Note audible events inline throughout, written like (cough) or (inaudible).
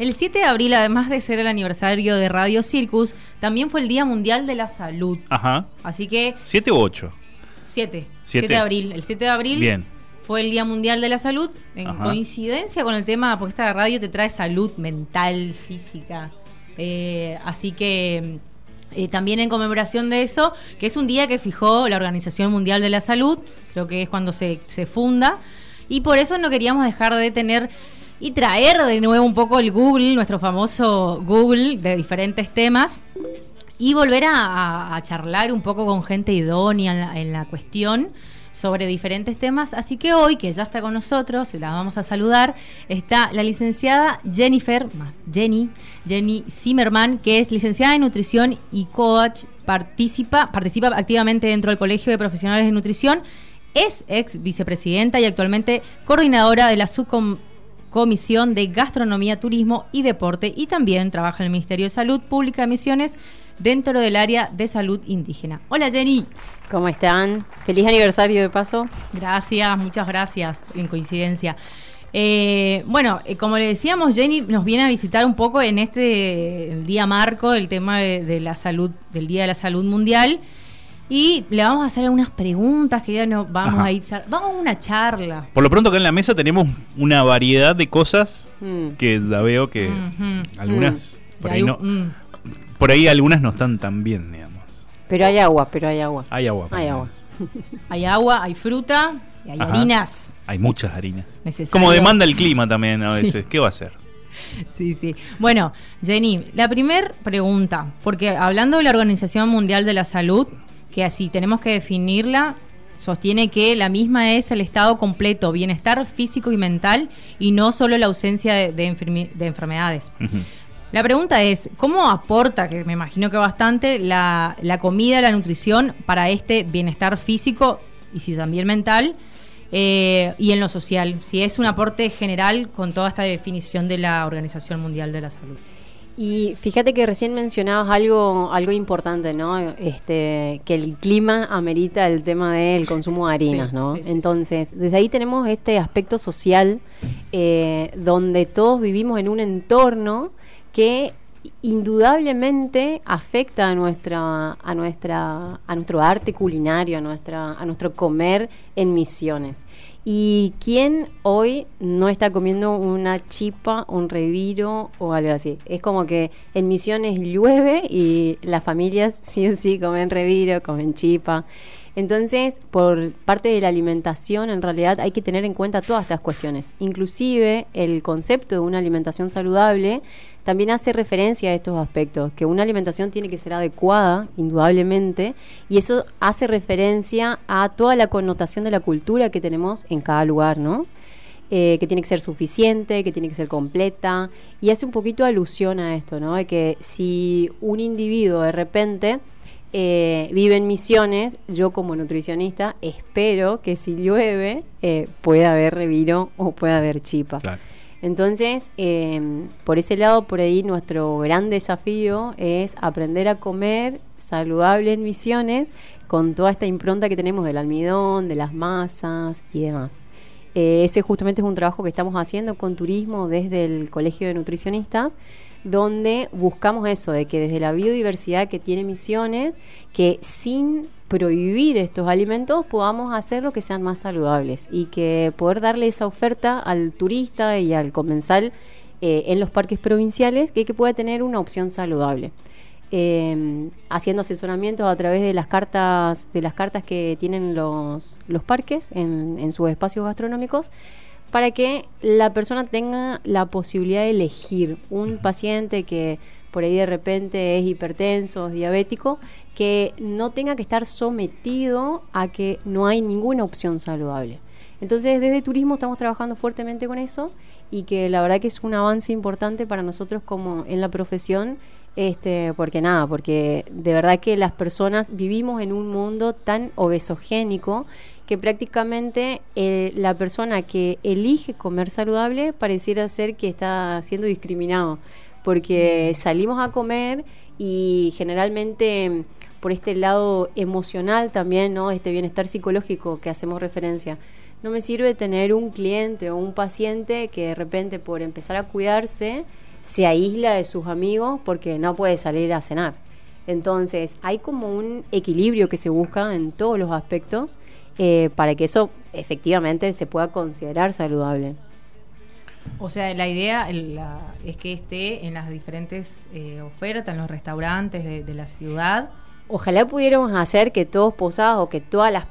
El 7 de abril, además de ser el aniversario de Radio Circus, también fue el Día Mundial de la Salud. Ajá. Así que... ¿7 u 8? 7. Siete. 7 de abril. El 7 de abril Bien. fue el Día Mundial de la Salud, en Ajá. coincidencia con el tema, porque esta radio te trae salud mental, física. Eh, así que eh, también en conmemoración de eso, que es un día que fijó la Organización Mundial de la Salud, creo que es cuando se, se funda, y por eso no queríamos dejar de tener y traer de nuevo un poco el Google, nuestro famoso Google de diferentes temas, y volver a, charlar un poco con gente idónea en la, cuestión sobre diferentes temas. Así que hoy, que ya está con nosotros, la vamos a saludar, está la licenciada Jennifer, Jenny, Jenny Zimmerman, que es licenciada en nutrición y coach, participa, participa activamente dentro del Colegio de Profesionales de Nutrición, es ex vicepresidenta y actualmente coordinadora de la subcom Comisión de Gastronomía, Turismo y Deporte y también trabaja en el Ministerio de Salud Pública de Misiones dentro del área de salud indígena. Hola Jenny. ¿Cómo están? Feliz aniversario de paso. Gracias, muchas gracias, en coincidencia. Eh, bueno, eh, como le decíamos, Jenny nos viene a visitar un poco en este día marco, el tema de, de la salud, del Día de la Salud Mundial. Y le vamos a hacer algunas preguntas que ya no vamos Ajá. a ir. Vamos a una charla. Por lo pronto acá en la mesa tenemos una variedad de cosas Mm. que la veo que algunas por Y ahí no mm. por ahí algunas no están tan bien, digamos. Pero hay agua, pero hay agua. Hay agua. por Hay agua. (laughs) Hay agua, hay fruta y hay Ajá. harinas. Hay muchas harinas. Necesario. Como demanda el clima también a veces. ¿Qué va a hacer? (laughs) Sí, sí. Bueno, Jenny, la primera pregunta, porque hablando de la Organización Mundial de la Salud, que así tenemos que definirla, sostiene que la misma es el estado completo, bienestar físico y mental, y no solo la ausencia de, de enfermi- de enfermedades. La pregunta es, ¿cómo aporta, que me imagino que bastante, la, la comida, la nutrición para este bienestar físico y si también mental eh, y en lo social? Si es un aporte general con toda esta definición de la Organización Mundial de la Salud. Y fíjate que recién mencionabas algo, algo importante, ¿no? Este, que el clima amerita el tema del consumo de harinas, Sí, ¿no? sí, sí, Entonces, desde ahí tenemos este aspecto social eh, donde todos vivimos en un entorno que indudablemente afecta a nuestra a nuestra a nuestro arte culinario a nuestra a nuestro comer en misiones y quién hoy no está comiendo una chipa un reviro o algo así es como que en misiones llueve y las familias (laughs) sí o sí comen reviro comen chipa entonces, por parte de la alimentación, en realidad hay que tener en cuenta todas estas cuestiones. Inclusive el concepto de una alimentación saludable también hace referencia a estos aspectos, que una alimentación tiene que ser adecuada, indudablemente, y eso hace referencia a toda la connotación de la cultura que tenemos en cada lugar, ¿no? Eh, que tiene que ser suficiente, que tiene que ser completa, y hace un poquito alusión a esto, ¿no? De que si un individuo de repente eh, vive en misiones, yo como nutricionista espero que si llueve eh, pueda haber reviro o pueda haber chipa. Claro. Entonces, eh, por ese lado, por ahí nuestro gran desafío es aprender a comer saludable en misiones con toda esta impronta que tenemos del almidón, de las masas y demás. Eh, ese justamente es un trabajo que estamos haciendo con turismo desde el Colegio de Nutricionistas, donde buscamos eso, de que desde la biodiversidad que tiene Misiones, que sin prohibir estos alimentos podamos hacerlo que sean más saludables y que poder darle esa oferta al turista y al comensal eh, en los parques provinciales que, pueda tener una opción saludable. Eh, haciendo asesoramientos a través de las cartas de las cartas que tienen los, los parques en sus espacios gastronómicos para que la persona tenga la posibilidad de elegir un paciente que por ahí de repente es hipertenso, es diabético, que no tenga que estar sometido a que no hay ninguna opción saludable. Entonces, desde turismo estamos trabajando fuertemente con eso y que la verdad que es un avance importante para nosotros como en la profesión, este, porque nada, porque de verdad que las personas vivimos en un mundo tan obesogénico que prácticamente eh, la persona que elige comer saludable pareciera ser que está siendo discriminado, porque salimos a comer y generalmente por este lado emocional también, ¿no? Este bienestar psicológico que hacemos referencia. No me sirve tener un cliente o un paciente que de repente por empezar a cuidarse se aísla de sus amigos porque no puede salir a cenar. Entonces, hay como un equilibrio que se busca en todos los aspectos eh, para que eso efectivamente se pueda considerar saludable. O sea, la idea es que esté en las diferentes eh, ofertas, en los restaurantes de la ciudad, Ojalá pudiéramos hacer que todos Posados o que, todas las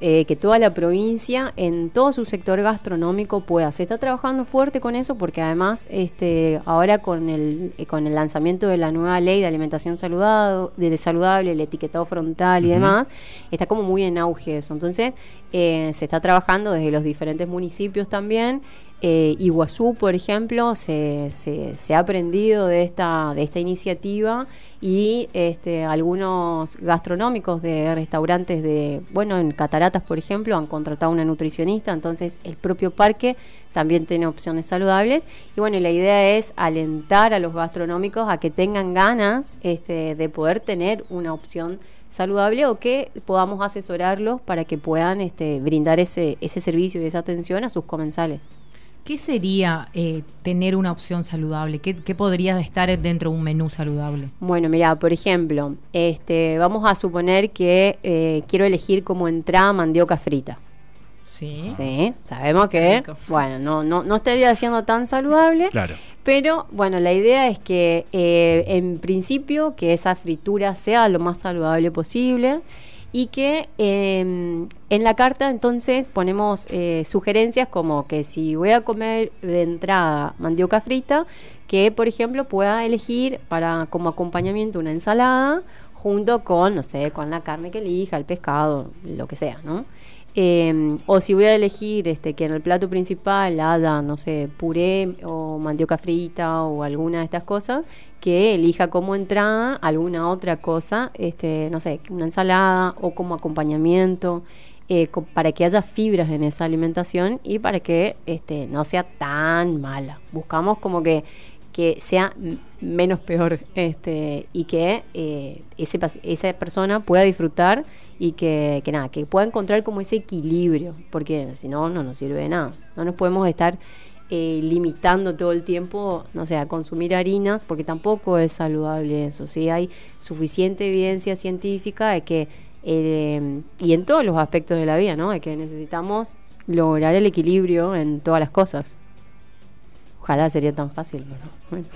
eh, que toda la provincia en todo su sector gastronómico pueda. Se está trabajando fuerte con eso porque además este, ahora con el, eh, con el lanzamiento de la nueva ley de alimentación saludable, de, saludable, el etiquetado frontal y demás, está como muy en auge eso. Entonces eh, se está trabajando desde los diferentes municipios también eh, Iguazú, por ejemplo, se, se, ha aprendido de esta, de esta iniciativa y este, algunos gastronómicos de restaurantes de, bueno, en Cataratas, por ejemplo, han contratado una nutricionista, entonces el propio parque también tiene opciones saludables. Y bueno, la idea es alentar a los gastronómicos a que tengan ganas este, de poder tener una opción saludable o que podamos asesorarlos para que puedan este, brindar ese, ese servicio y esa atención a sus comensales. ¿Qué sería eh, tener una opción saludable? ¿Qué, podría estar dentro de un menú saludable? Bueno, mira, por ejemplo, este, vamos a suponer que eh, quiero elegir como entrada mandioca frita. Sí. Sí, sabemos que, bueno, no, no, no estaría siendo tan saludable. Claro. Pero bueno, la idea es que eh, en principio que esa fritura sea lo más saludable posible y que em, en la carta entonces ponemos eh, sugerencias como que si voy a comer de entrada mandioca frita, que por ejemplo pueda elegir para como acompañamiento una ensalada junto con, no sé, con la carne que elija, el pescado, lo que sea, ¿no? Em, o si voy a elegir este, que en el plato principal haya, no sé, puré o mandioca frita o alguna de estas cosas, que elija como entrada alguna otra cosa, este, no sé, una ensalada o como acompañamiento, eh, para que haya fibras en esa alimentación y para que este, no sea tan mala. Buscamos como que, que sea menos peor este, y que eh, ese, esa persona pueda disfrutar y que, que nada, que pueda encontrar como ese equilibrio, porque si no, no nos sirve de nada. No nos podemos estar eh, limitando todo el tiempo, no sé, a consumir harinas, porque tampoco es saludable eso. ¿sí? Hay suficiente evidencia científica de que, eh, y en todos los aspectos de la vida, ¿no? De que necesitamos lograr el equilibrio en todas las cosas. Ojalá sería tan fácil, pero bueno.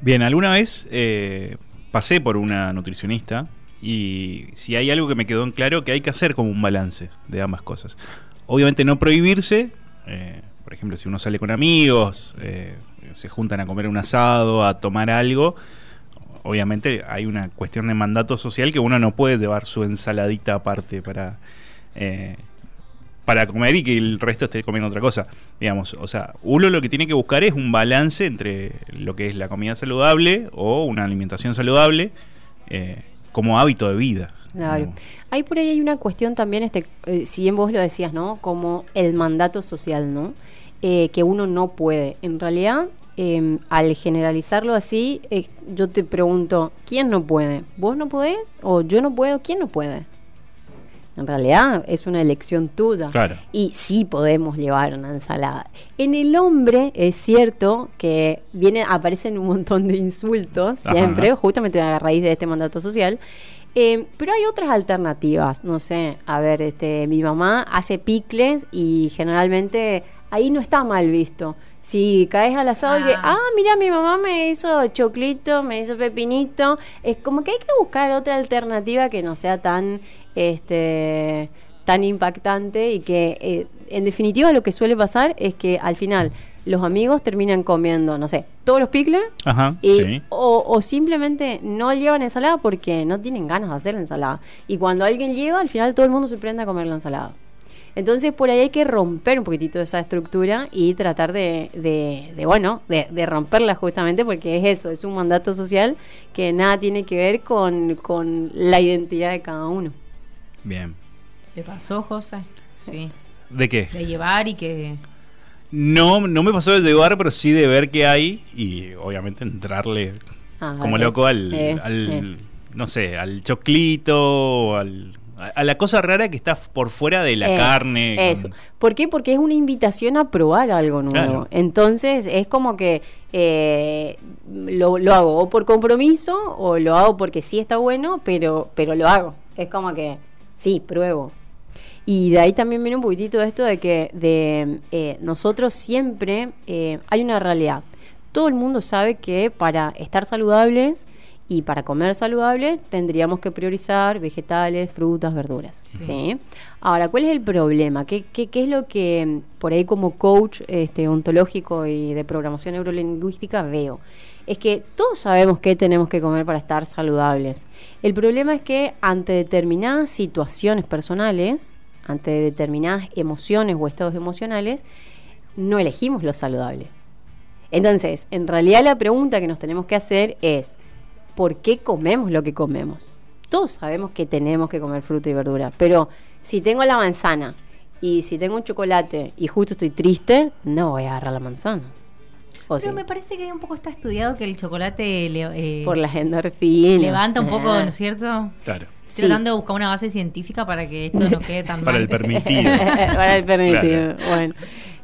Bien, alguna vez eh, pasé por una nutricionista y si hay algo que me quedó en claro, que hay que hacer como un balance de ambas cosas. Obviamente no prohibirse, eh, por ejemplo, si uno sale con amigos, eh, se juntan a comer un asado, a tomar algo, obviamente hay una cuestión de mandato social que uno no puede llevar su ensaladita aparte para, para comer y que el resto esté comiendo otra cosa. Digamos, o sea, uno lo que tiene que buscar es un balance entre lo que es la comida saludable o una alimentación saludable eh, como hábito de vida. Claro. Hay por ahí hay una cuestión también, este, si bien vos lo decías, ¿no? Como el mandato social, ¿no? Eh, que uno no puede. En realidad, em, al generalizarlo así, eh, yo te pregunto, ¿quién no puede? ¿Vos no podés? ¿O yo no puedo? ¿Quién no puede? En realidad es una elección tuya. Claro. Y sí podemos llevar una ensalada. En el hombre es cierto que viene, aparecen un montón de insultos siempre, justamente a raíz de este mandato social. Em, pero hay otras alternativas, no sé, a ver, este, mi mamá hace picles y generalmente ahí no está mal visto. Si caes al asado y que, ah. ah, mira, mi mamá me hizo choclito, me hizo pepinito, es como que hay que buscar otra alternativa que no sea tan, este, tan impactante y que, eh, en definitiva, lo que suele pasar es que al final los amigos terminan comiendo, no sé, todos los picles y, o, o, simplemente no llevan ensalada porque no tienen ganas de hacer ensalada. Y cuando alguien lleva, al final todo el mundo se prende a comer la ensalada. Entonces por ahí hay que romper un poquitito esa estructura y tratar de, de, bueno, de, romperla justamente porque es eso, es un mandato social que nada tiene que ver con, la identidad de cada uno. Bien. ¿Te pasó, José? Sí. ¿De qué? De llevar y que... No, no me pasó de llevar, pero sí de ver qué hay y obviamente entrarle ah, como loco al, eh, al eh. no sé, al choclito, al A, a la cosa rara que está por fuera de la Es- carne. Eso. con- ¿Por qué? Porque es una invitación a probar algo nuevo. Claro. Entonces es como que eh, lo, lo hago o por compromiso o lo hago porque sí está bueno, pero, pero lo hago. Es como que sí, pruebo. Y de ahí también viene un poquitito esto de que de eh, nosotros siempre eh, hay una realidad. Todo el mundo sabe que para estar saludables y para comer saludables tendríamos que priorizar vegetales, frutas, verduras. ¿sí? Ahora, ¿cuál es el problema? ¿Qué, qué, qué es lo que por ahí como coach este, ontológico y de programación neurolingüística veo? Es que todos sabemos qué tenemos que comer para estar saludables. El problema es que ante determinadas situaciones personales, ante determinadas emociones o estados emocionales, no elegimos lo saludable. Entonces, en realidad la pregunta que nos tenemos que hacer es, ¿por qué comemos lo que comemos? Todos sabemos que tenemos que comer fruta y verdura, pero si tengo la manzana y si tengo un chocolate y justo estoy triste, no voy a agarrar la manzana. O Pero sí, me parece que un poco está estudiado que el chocolate le- eh, por las endorfinas. levanta un poco, Ah. ¿no es cierto? Claro. Estoy Sí. tratando de buscar una base científica para que esto no quede tan (laughs) Para mal. el permitido. (laughs) Para el permitido. Claro. Bueno,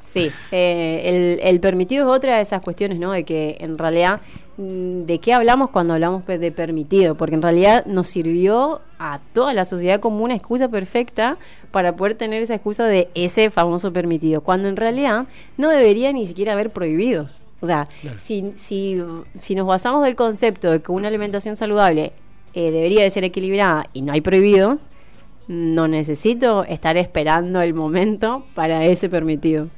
sí. eh, el, el permitido es otra de esas cuestiones, ¿no? De que en realidad, ¿de qué hablamos cuando hablamos de permitido? Porque en realidad nos sirvió a toda la sociedad como una excusa perfecta para poder tener esa excusa de ese famoso permitido, cuando en realidad no debería ni siquiera haber prohibidos. O sea, si, si, si nos basamos del concepto de que una alimentación saludable eh, debería de ser equilibrada y no hay prohibidos, no necesito estar esperando el momento para ese permitido.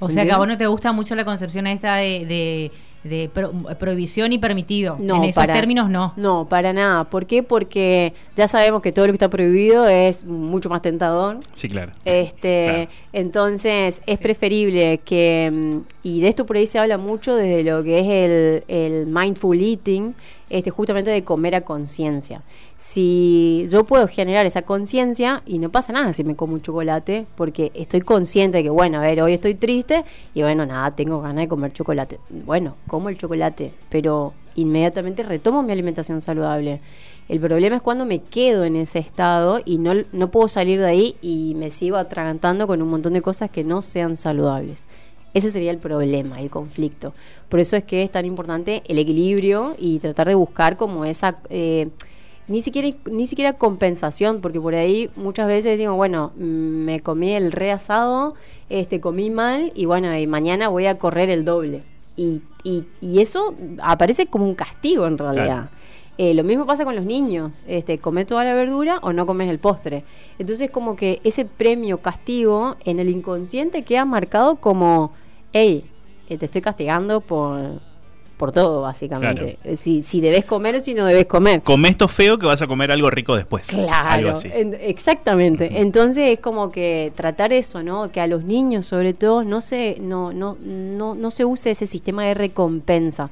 O sea que a vos no te gusta mucho la concepción esta de, de, de pro- prohibición y permitido. No, en esos para- términos no. No, para nada. ¿Por qué? Porque ya sabemos que todo lo que está prohibido es mucho más tentador. Sí, claro. Este, Claro. entonces es preferible que, mm, y de esto por ahí se habla mucho desde lo que es el, el mindful eating, este, justamente de comer a conciencia. Si yo puedo generar esa conciencia y no pasa nada si me como un chocolate, porque estoy consciente de que, bueno, a ver, hoy estoy triste y bueno, nada, tengo ganas de comer chocolate. Bueno, como el chocolate, pero inmediatamente retomo mi alimentación saludable. El problema es cuando me quedo en ese estado y no, no puedo salir de ahí y me sigo atragantando con un montón de cosas que no sean saludables. Ese sería el problema, el conflicto. Por eso es que es tan importante el equilibrio y tratar de buscar como esa... eh, ni siquiera, ni siquiera compensación, porque por ahí muchas veces decimos, bueno, mm, me comí el re asado, este, comí mal y bueno, y mañana voy a correr el doble. Y, y, y eso aparece como un castigo en realidad. Eh, lo mismo pasa con los niños, este, comes toda la verdura o no comes el postre. Entonces como que ese premio castigo en el inconsciente queda marcado como, hey, eh, te estoy castigando por, por todo básicamente. Eh, Si, si debes comer o si no debes comer. Come esto feo que vas a comer algo rico después. Algo Claro, así. en- exactamente. Entonces es como que tratar eso, ¿no? Que a los niños sobre todo no se, no, no, no, no se use ese sistema de recompensa.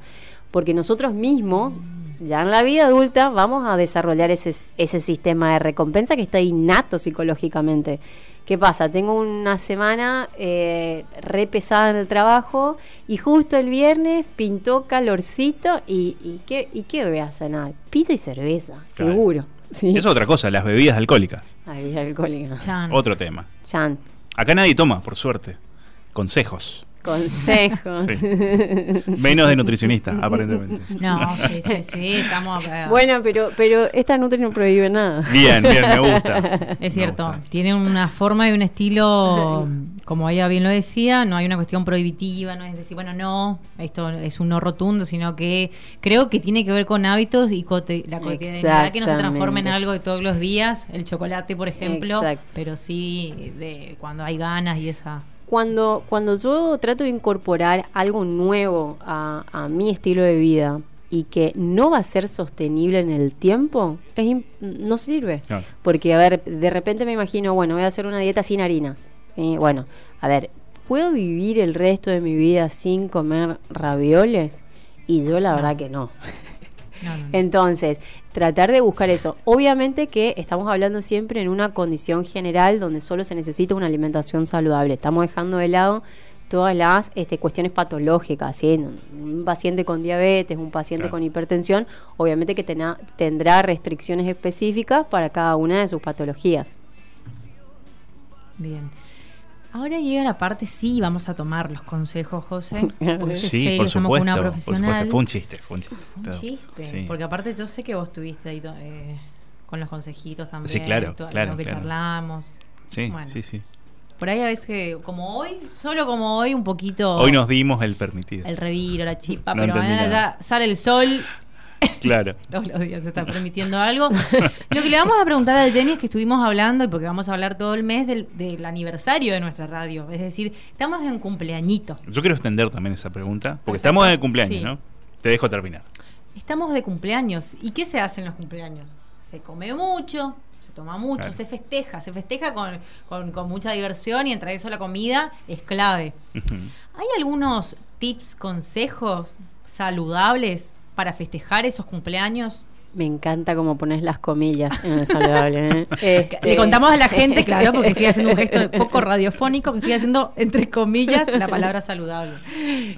Porque nosotros mismos, ya en la vida adulta, vamos a desarrollar ese, ese sistema de recompensa que está innato psicológicamente. ¿Qué pasa? Tengo una semana eh, re pesada en el trabajo y justo el viernes pintó calorcito y, y, ¿qué, ¿y qué voy a cenar? Pizza y cerveza, Claro. seguro. Sí. Es otra cosa, las bebidas alcohólicas. Ay, alcohólica. Chan. Otro tema. Chan. Acá nadie toma, por suerte. Consejos. Consejos. Sí. Menos de nutricionista, aparentemente. No, sí, sí, sí, estamos... bueno, pero, pero esta Nutri no prohíbe nada. Bien, bien, me gusta. Es cierto, gusta. tiene una forma y un estilo, como ella bien lo decía, no hay una cuestión prohibitiva, no es decir, bueno, no, esto es un no rotundo, sino que creo que tiene que ver con hábitos y cote- la cotidianidad que no se transforma en algo de todos los días, el chocolate, por ejemplo, Exacto. pero sí de cuando hay ganas y esa... Cuando, cuando yo trato de incorporar algo nuevo a, a mi estilo de vida y que no va a ser sostenible en el tiempo, es no sirve. Claro. Porque, a ver, de repente me imagino, bueno, voy a hacer una dieta sin harinas. ¿sí? Bueno, a ver, ¿puedo vivir el resto de mi vida sin comer ravioles? Y yo la verdad que no. No, no, no. Entonces, tratar de buscar eso. Obviamente que estamos hablando siempre en una condición general donde solo se necesita una alimentación saludable. Estamos dejando de lado todas las este, cuestiones patológicas. ¿sí? Un paciente con diabetes, un paciente Claro. con hipertensión, obviamente que tena- tendrá restricciones específicas para cada una de sus patologías. Bien. Ahora llega la parte, sí, vamos a tomar los consejos, José. (laughs) Porque Sí, serio, por supuesto, una por profesional. supuesto. Fue un chiste, fue un chiste. Fue un chiste. Sí. Porque aparte yo sé que vos estuviste ahí eh, con los consejitos también. Sí, claro, todo claro, lo que claro. charlamos. Sí, Bueno. sí, sí. Por ahí a veces que, como hoy, solo como hoy, un poquito Hoy nos dimos el permitido. el reviro, la chispa, No pero mañana nada. ya sale el sol. (laughs) Claro. Todos los días se está permitiendo algo. Lo que le vamos a preguntar a Jenny es que estuvimos hablando, y porque vamos a hablar todo el mes del, del aniversario de nuestra radio. Es decir, estamos en cumpleañito. Yo quiero extender también esa pregunta, porque Perfecto. estamos en el cumpleaños, Sí. ¿no? Te dejo terminar. Estamos de cumpleaños. ¿Y qué se hace en los cumpleaños? Se come mucho, se toma mucho, Claro. se festeja. Se festeja con, con- con mucha diversión y entre eso la comida es clave. ¿Hay algunos tips, consejos saludables para festejar esos cumpleaños? Me encanta cómo pones las comillas en el saludable. ¿eh? (laughs) Este- Le contamos a la gente, (laughs) claro, porque estoy haciendo un gesto poco radiofónico, que estoy haciendo entre comillas la palabra saludable.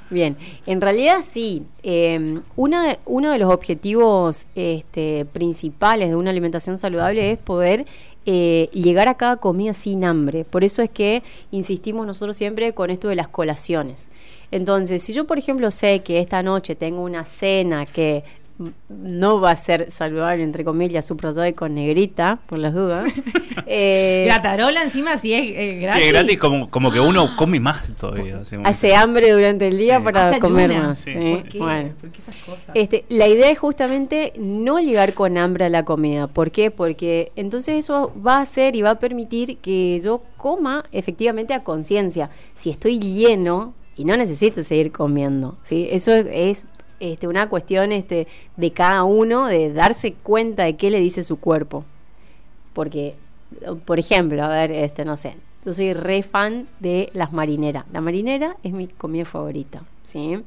Bien, en realidad sí. Eh, una- uno de los objetivos este, principales de una alimentación saludable es poder eh, llegar a cada comida sin hambre. Por eso es que insistimos nosotros siempre con esto de las colaciones. Entonces, si yo, por ejemplo, sé que esta noche tengo una cena que no va a ser saludable, entre comillas, y con negrita, por las dudas. (laughs) eh, Gratarola encima, si es eh, gratis. Sí, es gratis, como, como que uno come más todavía. hace hambre durante el día Sí. para Hace comer ayuna. más. Sí. ¿sí? ¿Por qué? Bueno. ¿Por qué esas cosas? Este, la idea es justamente no llegar con hambre a la comida. ¿Por qué? Porque entonces eso va a hacer y va a permitir que yo coma efectivamente a conciencia. Si estoy lleno y no necesito seguir comiendo. ¿sí? Eso es, es, este, una cuestión este, de cada uno, de darse cuenta de qué le dice su cuerpo. Porque, por ejemplo, a ver, este, no sé, yo soy re fan de las marineras. La marinera es mi comida favorita, ¿sí?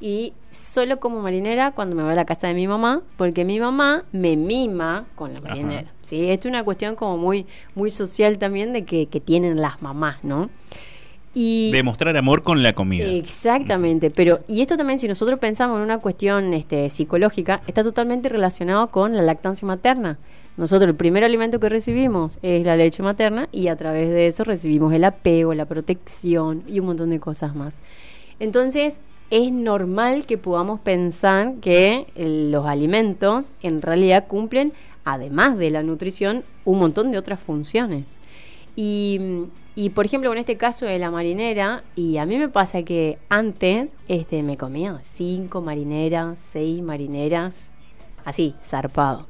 Y solo como marinera cuando me voy a la casa de mi mamá, porque mi mamá me mima con la Ajá. marinera, ¿sí? Esto es una cuestión como muy, muy social también de que, que tienen las mamás, ¿no? Y Demostrar amor con la comida. Exactamente, pero y esto también si nosotros pensamos en una cuestión este, psicológica, está totalmente relacionado con la lactancia materna. Nosotros el primer alimento que recibimos es la leche materna y a través de eso recibimos el apego, la protección y un montón de cosas más. Entonces es normal que podamos pensar que los alimentos en realidad cumplen, además de la nutrición, un montón de otras funciones. Y, y, por ejemplo, en este caso de la marinera, y a mí me pasa que antes este, me comía cinco marineras, seis marineras, así, zarpado.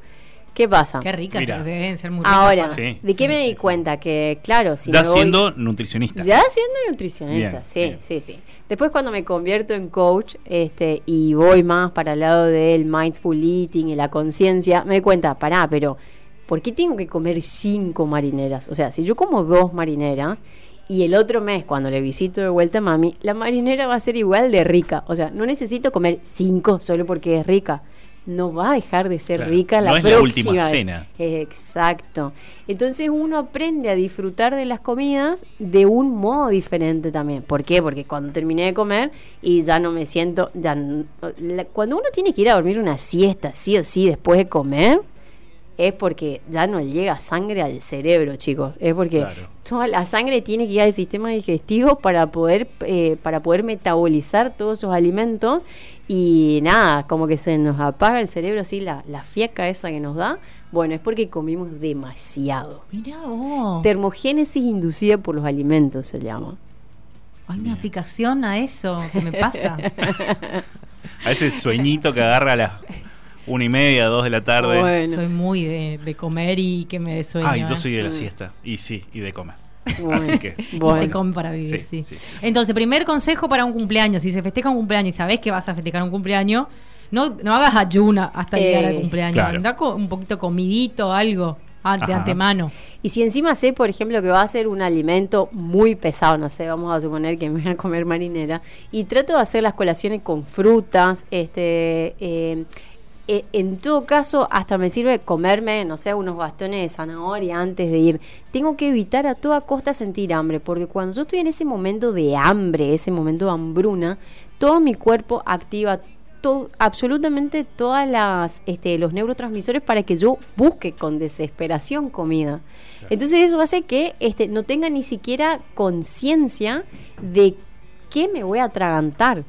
¿Qué pasa? Qué ricas, Mira. deben ser muy ricas. Ahora, Sí, ¿de qué sí, me di sí. cuenta? Que, claro, si ya me voy- siendo nutricionista. ya siendo nutricionista, Bien, sí, bien. sí, sí. Después cuando me convierto en coach este, y voy más para el lado del mindful eating y la conciencia, me doy cuenta, pará, pero ¿por qué tengo que comer cinco marineras? O sea, si yo como dos marineras y el otro mes cuando le visito de vuelta a mami, la marinera va a ser igual de rica. O sea, no necesito comer cinco solo porque es rica. No va a dejar de ser Claro, rica la no es la última cena. Exacto. Entonces uno aprende a disfrutar de las comidas de un modo diferente también. ¿Por qué? Porque cuando terminé de comer y ya no me siento, ya n- la- cuando uno tiene que ir a dormir una siesta, sí o sí, después de comer, es porque ya no llega sangre al cerebro, chicos. Es porque Claro. toda la sangre tiene que ir al sistema digestivo para poder, eh, para poder metabolizar todos esos alimentos y nada, como que se nos apaga el cerebro así, la, la fiaca esa que nos da. Bueno, es porque comimos demasiado. Mirá vos. Termogénesis inducida por los alimentos se llama. Hay una aplicación a eso que me pasa. (laughs) A ese sueñito que agarra a las una y media, dos de la tarde. Bueno. Soy muy de, de comer y que me dé sueño. Ay, yo ¿eh? soy de la Mm. siesta. Y sí, y de comer. Bueno, Así que. Y bueno. se come para vivir, sí. Sí, sí, sí. Entonces, primer consejo para un cumpleaños. Si se festeja un cumpleaños y sabes que vas a festejar un cumpleaños, no, no hagas ayuna hasta llegar al Eh, cumpleaños. Claro. Anda con un poquito comidito, algo, an- de Ajá. antemano. Y si encima sé, por ejemplo, que va a ser un alimento muy pesado, no sé, vamos a suponer que me voy a comer marinera, y trato de hacer las colaciones con frutas, este, eh, eh, en todo caso, hasta me sirve comerme, no sé, unos bastones de zanahoria antes de ir. Tengo que evitar a toda costa sentir hambre, porque cuando yo estoy en ese momento de hambre, ese momento de hambruna, todo mi cuerpo activa todo, absolutamente todas las este, los neurotransmisores para que yo busque con desesperación comida. Entonces eso hace que este, no tenga ni siquiera conciencia de qué me voy a atragantar.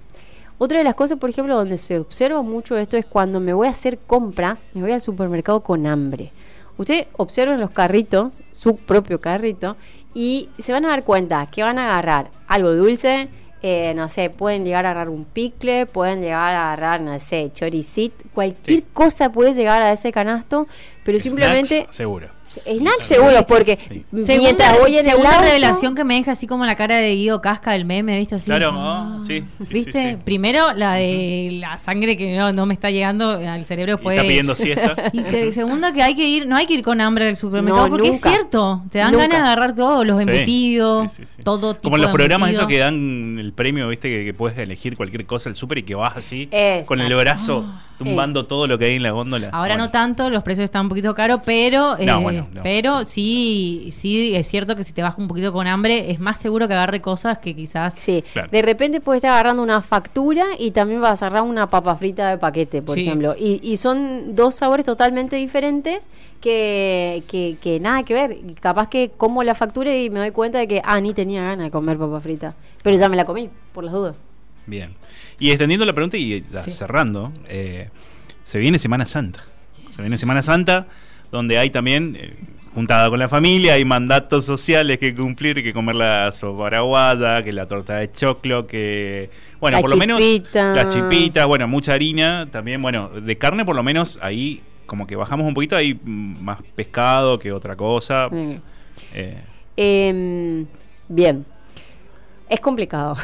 Otra de las cosas, por ejemplo, donde se observa mucho esto es cuando me voy a hacer compras, me voy al supermercado con hambre. Ustedes observan los carritos, su propio carrito, y se van a dar cuenta que van a agarrar algo dulce, eh, no sé, pueden llegar a agarrar un picle, pueden llegar a agarrar, no sé, choricit, cualquier cosa puede llegar a ese canasto, pero simplemente... Seguro Snack seguro, porque mientras voy en segunda revelación que me deja así como la cara de Guido Casca del meme, ¿viste? Así, claro, ah, sí, ¿Viste? Primero la de la sangre que no, me está llegando al cerebro puede... está pidiendo siesta. (laughs) Y segundo que hay que ir, no hay que ir con hambre al supermercado, porque es cierto, te dan ganas de agarrar todos los embutidos, todo tipo Como los programas esos que dan el premio, ¿viste? Que, puedes elegir cualquier cosa al super y que vas así, con el brazo tumbando todo lo que hay en la góndola. Ahora no tanto, los precios están un poquito caros, pero... Eh, pero sí. sí, es cierto que si te vas un poquito con hambre, es más seguro que agarre cosas que quizás. Sí, de repente puedes estar agarrando una factura y también vas a agarrar una papa frita de paquete, por ejemplo. Y, y, son dos sabores totalmente diferentes que, que, nada que ver. Capaz que como la factura y me doy cuenta de que, ah, ni tenía ganas de comer papa frita. Pero ya me la comí, por las dudas. Bien. Y extendiendo la pregunta y cerrando, eh, se viene Semana Santa. Se viene Semana Santa, donde hay también. Eh, juntada con la familia, hay mandatos sociales que cumplir, que comer la sopa araguada, que la torta de choclo, que bueno, por lo menos la chipita, bueno, mucha harina, también bueno, de carne por lo menos ahí como que bajamos un poquito, hay más pescado que otra cosa. Eh. Em, bien, es complicado.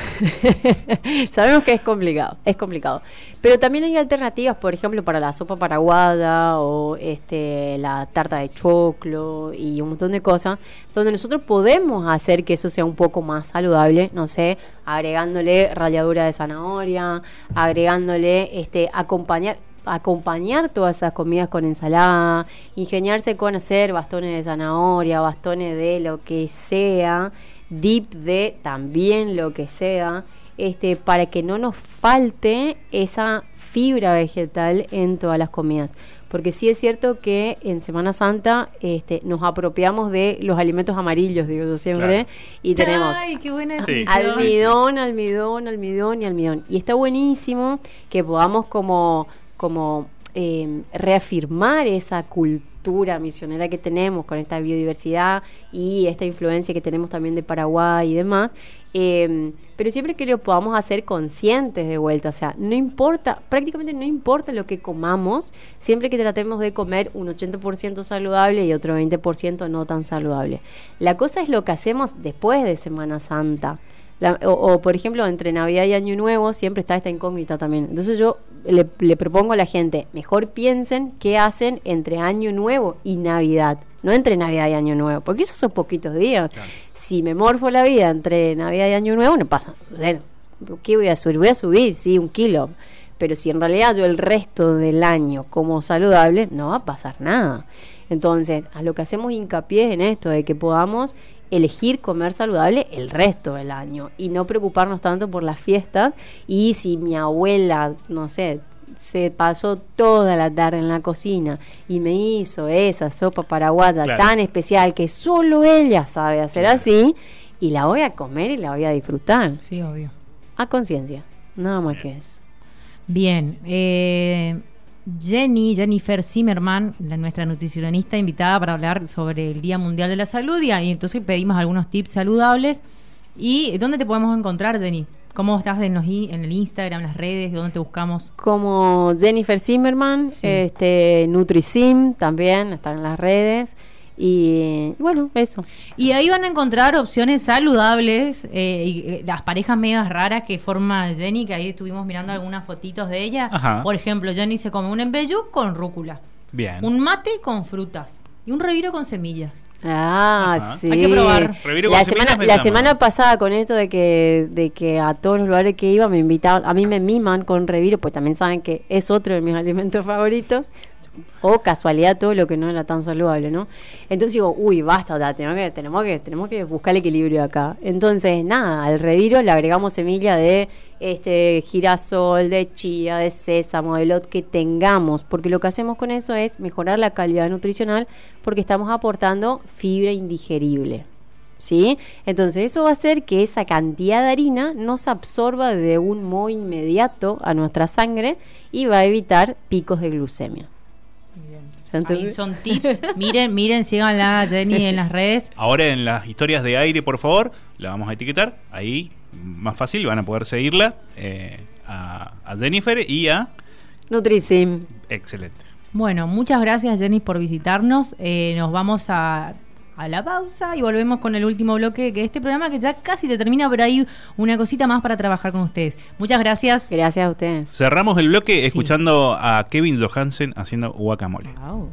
(laughs) Sabemos que es complicado, es complicado. Pero también hay alternativas, por ejemplo, para la sopa paraguada o este, la tarta de choclo y un montón de cosas, donde nosotros podemos hacer que eso sea un poco más saludable, no sé, agregándole ralladura de zanahoria, agregándole, este, acompañar acompañar todas esas comidas con ensalada, ingeniarse con hacer bastones de zanahoria, bastones de lo que sea, dip de también lo que sea, este, para que no nos falte esa fibra vegetal en todas las comidas. Porque sí es cierto que en Semana Santa este, nos apropiamos de los alimentos amarillos, digo yo siempre, y tenemos almidón, almidón, almidón y almidón. Y está buenísimo que podamos como, como eh, reafirmar esa cultura misionera que tenemos con esta biodiversidad y esta influencia que tenemos también de Paraguay y demás, em, pero siempre que lo podamos hacer conscientes de vuelta, o sea, no importa, prácticamente no importa lo que comamos, siempre que tratemos de comer un 80% saludable y otro 20% no tan saludable. La cosa es lo que hacemos después de Semana Santa o, por ejemplo, entre Navidad y Año Nuevo siempre está esta incógnita también. Entonces yo le, propongo a la gente, mejor piensen qué hacen entre Año Nuevo y Navidad, no entre Navidad y Año Nuevo, porque esos son poquitos días. Si me morfo la vida entre Navidad y Año Nuevo, no pasa. Bueno, ¿qué voy a subir? Voy a subir, sí, un kilo. Pero si en realidad yo el resto del año como saludable, no va a pasar nada. Entonces, a lo que hacemos hincapié en esto, de que podamos elegir comer saludable el resto del año y no preocuparnos tanto por las fiestas y si mi abuela, no sé, se pasó toda la tarde en la cocina y me hizo esa sopa paraguaya tan especial que solo ella sabe hacer así y la voy a comer y la voy a disfrutar. Sí, obvio. A conciencia, nada más que eso. Bien, eh, Jenny, Jennifer Zimmerman, nuestra nutricionista invitada para hablar sobre el Día Mundial de la Salud y, entonces pedimos algunos tips saludables. ¿Y dónde te podemos encontrar, Jenny? ¿Cómo estás en, los, en el Instagram, en las redes? ¿Dónde te buscamos? Como Jennifer Zimmerman, este, NutriSim también, están en las redes. Y bueno, eso. Y ahí van a encontrar opciones saludables, eh, y, eh, las parejas medias raras que forma Jenny, que ahí estuvimos mirando algunas fotitos de ella. Por ejemplo, Jenny se come un embello con rúcula. Bien. Un mate con frutas. y un reviro con semillas. Ah, Ajá. sí. Hay que probar. Reviro La con semana, semillas, la semana pasada con esto de que, de que a todos los lugares que iba me invitaban, a mí me miman con reviro, pues también saben que es otro de mis (laughs) alimentos favoritos. O casualidad todo lo que no era tan saludable, ¿no? Entonces digo, uy, basta, tenemos que buscar el equilibrio acá. Entonces, nada, al reviro le agregamos semilla de este girasol, de chía, de sésamo, de lot que tengamos, porque lo que hacemos con eso es mejorar la calidad nutricional porque estamos aportando fibra indigerible. ¿Sí? Entonces eso va a hacer que esa cantidad de harina no se absorba de un modo inmediato a nuestra sangre y va a evitar picos de glucemia. Ahí son tips. miren, miren, síganla a Jenny en las redes. Ahora en las historias de aire, por favor, la vamos a etiquetar. Ahí, más fácil, van a poder seguirla eh, a, a Jennifer y a... Nutrisim. Excelente. Bueno, muchas gracias Jenny por visitarnos. Eh, nos vamos a, a la pausa y volvemos con el último bloque de este programa que ya casi se termina, pero hay una cosita más para trabajar con ustedes. Muchas gracias. Gracias a ustedes. Cerramos el bloque Sí. escuchando a Kevin Johansen haciendo guacamole. Wow.